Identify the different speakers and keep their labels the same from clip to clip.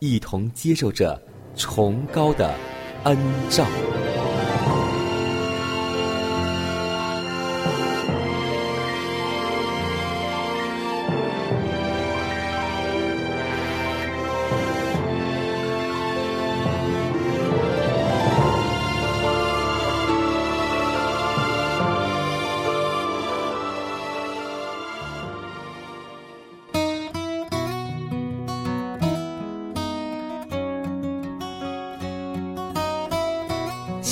Speaker 1: 一同接受着崇高的恩照。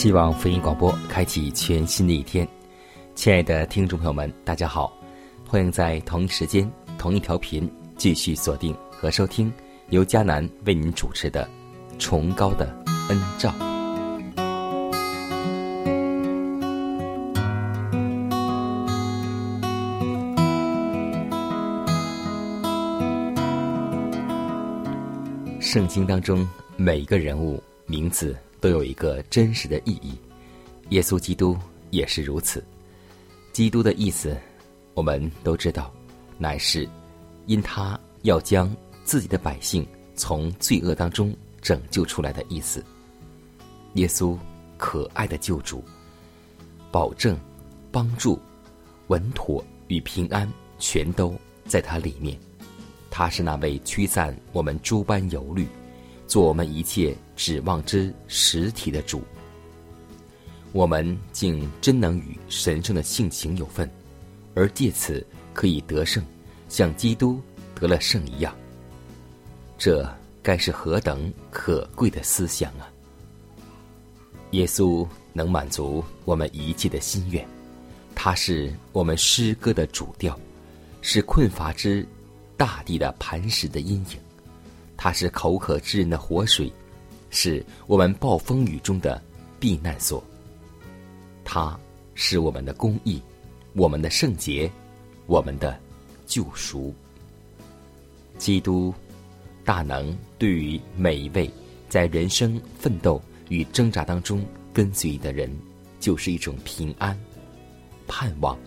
Speaker 1: 希望福音广播开启全新的一天，亲爱的听众朋友们，大家好，欢迎在同一时间、同一调频继续锁定和收听由迦南为您主持的《崇高的恩照》。圣经当中每一个人物名字都有一个真实的意义，耶稣基督也是如此。基督的意思，我们都知道，乃是因他要将自己的百姓从罪恶当中拯救出来的意思。耶稣可爱的救主，保证、帮助、稳妥与平安，全都在他里面。他是那位驱散我们诸般忧虑，做我们一切指望之实体的主。我们竟真能与神圣的性情有份，而借此可以得胜，像基督得了胜一样。这该是何等可贵的思想啊！耶稣能满足我们一切的心愿，他是我们诗歌的主调，是困乏之。大地的磐石的阴影，它是口渴之人的活水，是我们暴风雨中的避难所。它是我们的公义，我们的圣洁，我们的救赎。基督大能对于每一位在人生奋斗与挣扎当中跟随的人，就是一种平安、盼望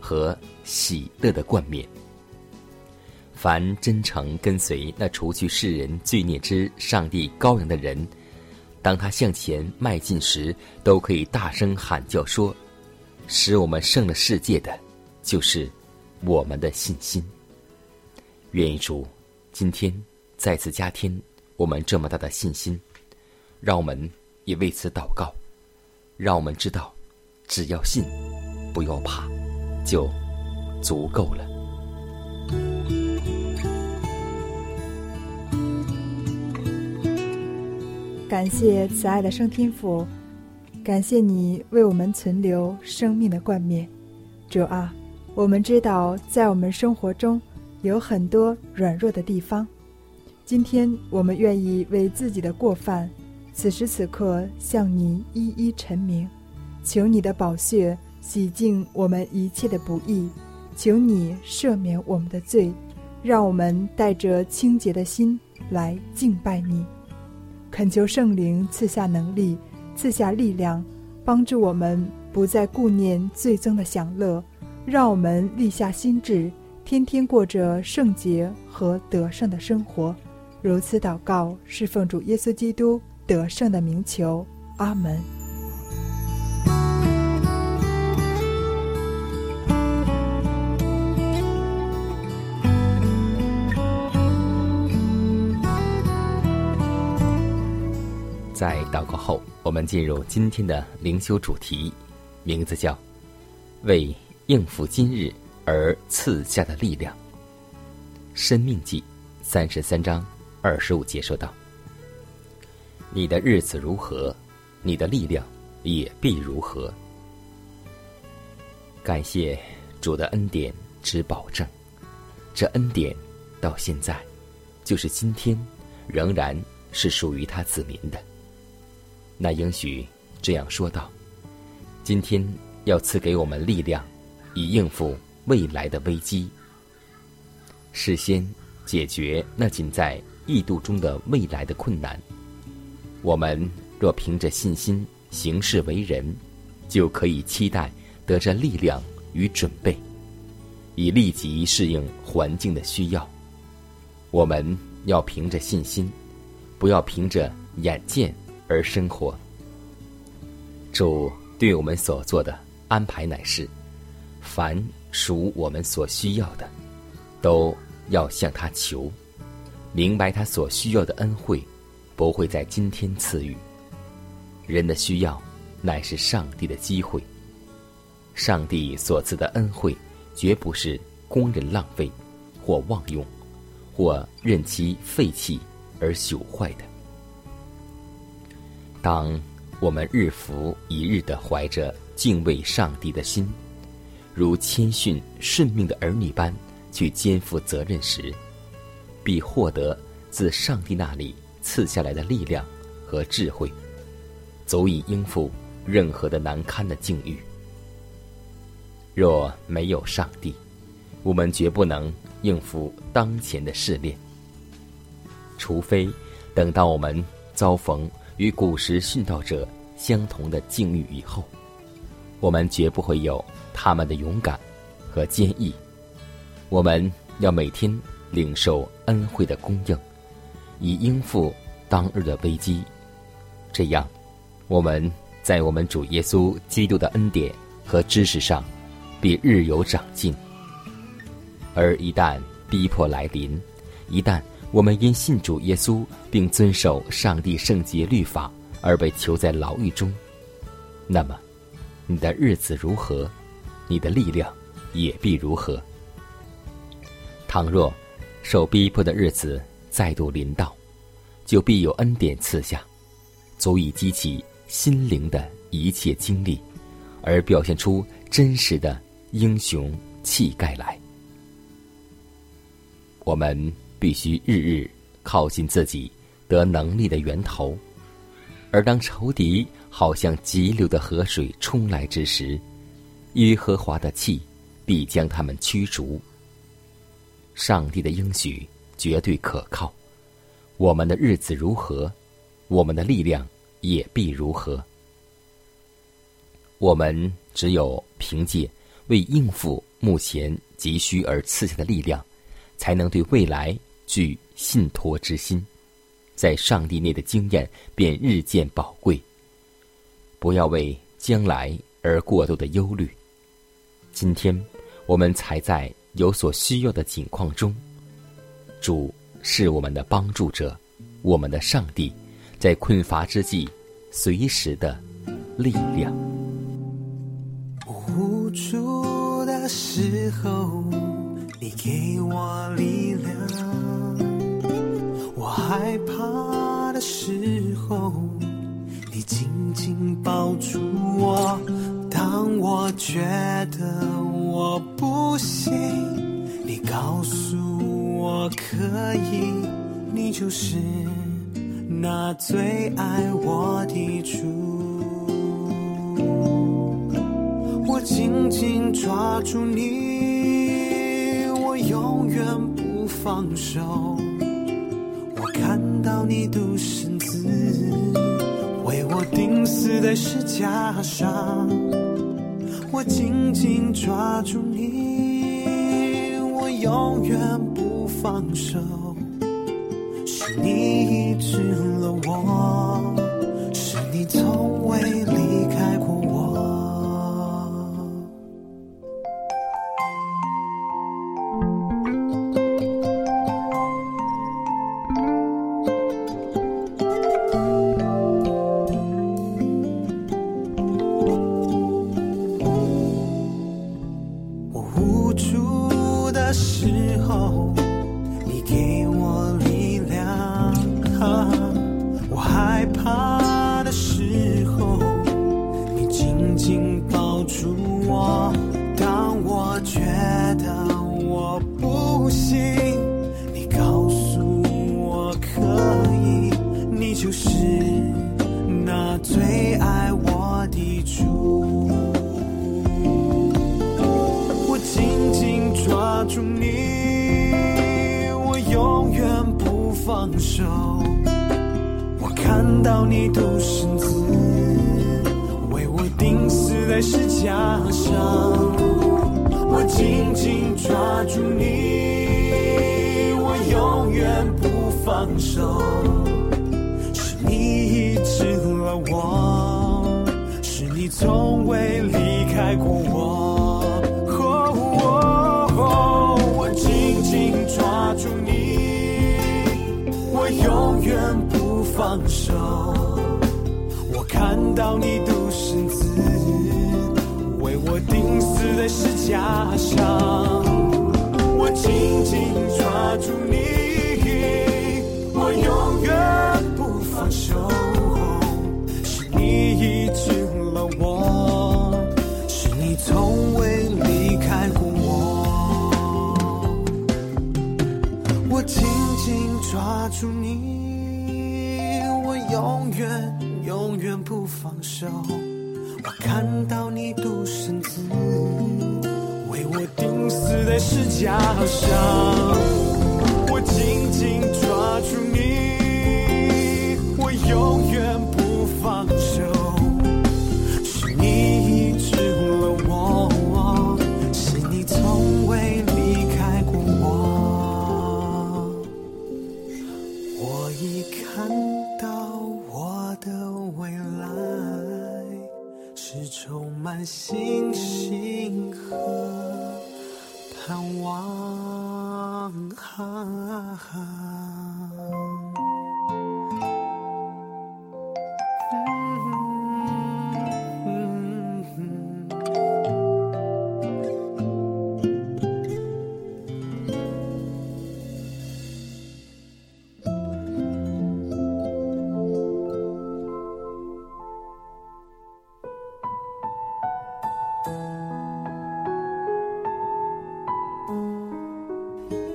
Speaker 1: 和喜乐的冠冕。凡真诚跟随那除去世人罪孽之上帝羔羊的人，当他向前迈进时，都可以大声喊叫说：“使我们胜了世界的，就是我们的信心。”愿主今天再次加添我们这么大的信心，让我们也为此祷告，让我们知道，只要信，不要怕，就足够了。
Speaker 2: 感谢慈爱的圣天父，感谢你为我们存留生命的冠冕。主啊，我们知道在我们生活中有很多软弱的地方，今天我们愿意为自己的过犯，此时此刻向你一一陈明，求你的宝血洗净我们一切的不义，求你赦免我们的罪，让我们带着清洁的心来敬拜你。恳求圣灵赐下能力，赐下力量，帮助我们不再顾念最终的享乐，让我们立下心志，天天过着圣洁和得胜的生活。如此祷告，是奉主耶稣基督得胜的名求。阿门。
Speaker 1: 在祷告后，我们进入今天的灵修主题，名字叫“为应付今日而赐下的力量”。生命记三十三章二十五节说道：“你的日子如何，你的力量也必如何。”感谢主的恩典之保证，这恩典到现在，就是今天，仍然是属于他子民的。那应许这样说道：“今天要赐给我们力量，以应付未来的危机。事先解决那仅在异度中的未来的困难。我们若凭着信心行事为人，就可以期待得着力量与准备，以立即适应环境的需要。我们要凭着信心，不要凭着眼见。”而生活，主对我们所做的安排乃是：凡属我们所需要的，都要向他求。明白他所需要的恩惠，不会在今天赐予。人的需要，乃是上帝的机会。上帝所赐的恩惠，绝不是工人浪费，或妄用，或任其废弃而朽坏的。当我们日复一日的怀着敬畏上帝的心，如谦逊顺命的儿女般去肩负责任时，必获得自上帝那里赐下来的力量和智慧，足以应付任何的难堪的境遇。若没有上帝，我们绝不能应付当前的试炼，除非等到我们遭逢。与古时殉道者相同的境遇以后，我们绝不会有他们的勇敢和坚毅。我们要每天领受恩惠的供应，以应付当日的危机。这样，我们在我们主耶稣基督的恩典和知识上，必日有长进。而一旦逼迫来临，一旦……我们因信主耶稣，并遵守上帝圣洁律法而被囚在牢狱中，那么，你的日子如何，你的力量也必如何。倘若受逼迫的日子再度临到，就必有恩典赐下，足以激起心灵的一切经历，而表现出真实的英雄气概来。我们。必须日日靠近自己得能力的源头，而当仇敌好像急流的河水冲来之时，耶和华的气必将他们驱逐。上帝的应许绝对可靠，我们的日子如何，我们的力量也必如何。我们只有凭借为应付目前急需而赐下的力量，才能对未来。具信托之心，在上帝内的经验便日渐宝贵。不要为将来而过度的忧虑。今天我们才在有所需要的境况中，主是我们的帮助者，我们的上帝，在困乏之际随时的力量。
Speaker 3: 无助的时候，你给我力量。我害怕的时候，你紧紧抱住我；当我觉得我不行，你告诉我可以。你就是那最爱我的主，我紧紧抓住你，永远不放手。我看到你独身子为我钉死在石架上，我紧紧抓住你，我永远不放手，是你一直抓住你，我永远不放手。我看到你独生子为我钉死在石架上，我紧紧抓住你，我永远不放手。是你医治了我，是你从未离开过我。远不放手。我看到你独生子为我钉死在石架上，我紧紧抓住你，我永远不放手。是你一直放手。我看到你独身子为我钉死在石架上，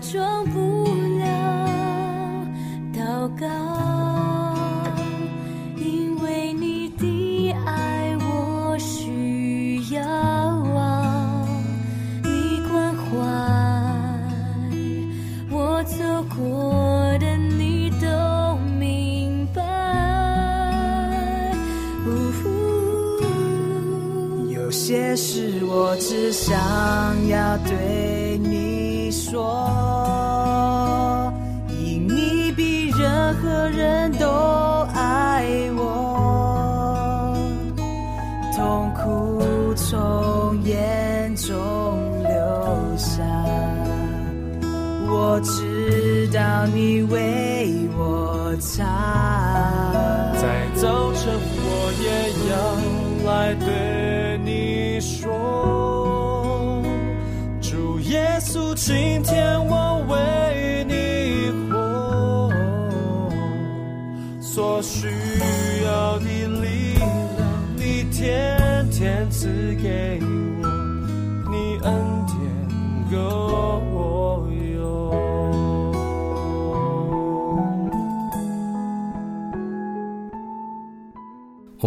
Speaker 4: 装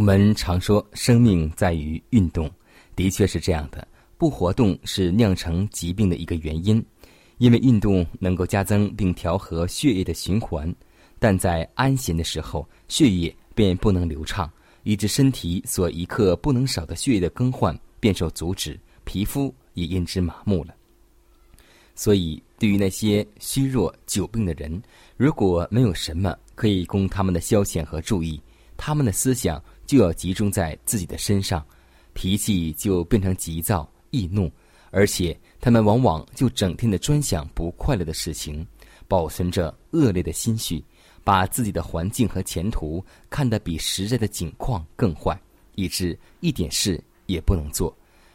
Speaker 4: 我
Speaker 1: 们常说生命在于运动，的确是这样的。不活动是酿成疾病的一个原因，因为运动能够加增并调和血液的循环，但在安闲的时候，血液便不能流畅，以致身体所一刻不能少的血液的更换便受阻止，皮肤也因之麻木了。所以，对于那些虚弱久病的人，如果没有什么可以供他们的消遣和注意，他们的思想就要集中在自己的身上，脾气就变成急躁。易怒，而且他们往往就整天的专想不快乐的事情，保存着恶劣的心绪，把自己的环境和前途看得比实在的境况更坏，以致一点事也不能做。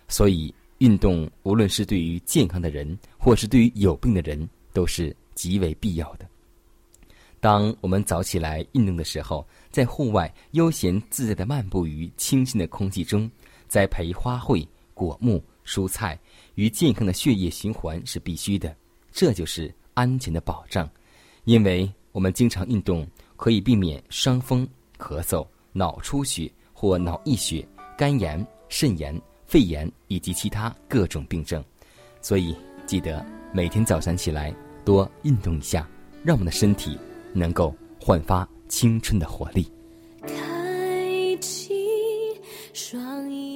Speaker 1: 所以，运动无论是对于健康的人，或是对于有病的人，都是极为必要的。当我们早起来运动的时候，在户外悠闲自在的漫步于清新的空气中，栽培花卉、果木。蔬菜与健康的血液循环是必须的，这就是安全的保障。因为我们经常运动，可以避免伤风、咳嗽、脑出血或脑溢血、肝炎、肾炎、肺炎以及其他各种病症。所以，记得每天早上起来多运动一下，让我们的身体能够焕发青春的活力。
Speaker 4: 开启双眼。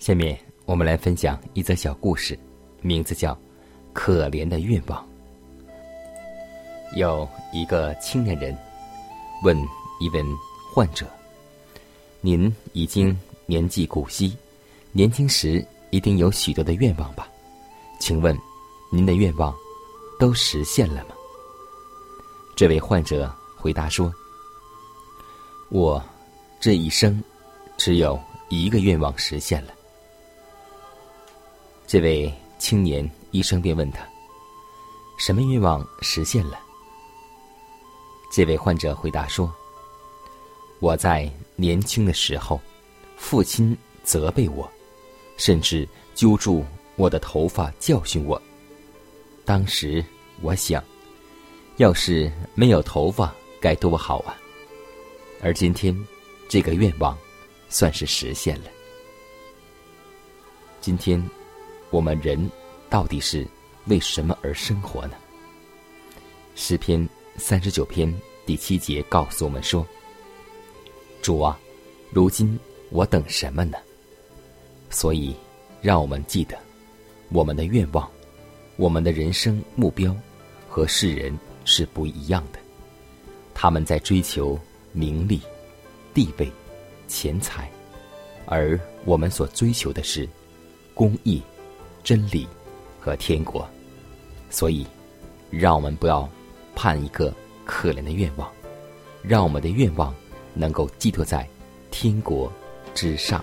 Speaker 1: 下面我们来分享一则小故事，名字叫《可怜的愿望》。有一个青年人问一位患者：“您已经年纪古稀，年轻时一定有许多的愿望吧？请问，您的愿望都实现了吗？”这位患者回答说：“我这一生只有一个愿望实现了。”这位青年医生便问他：“什么愿望实现了？”这位患者回答说：“我在年轻的时候，父亲责备我，甚至揪住我的头发教训我。当时我想，要是没有头发该多好啊！而今天，这个愿望算是实现了。今天。”我们人到底是为什么而生活呢？诗篇三十九篇第七节告诉我们说：“主啊，如今我等什么呢？”所以，让我们记得，我们的愿望、我们的人生目标和世人是不一样的。他们在追求名利、地位、钱财，而我们所追求的是公义。真理和天国，所以，让我们不要盼一个可怜的愿望，让我们的愿望能够寄托在天国之上。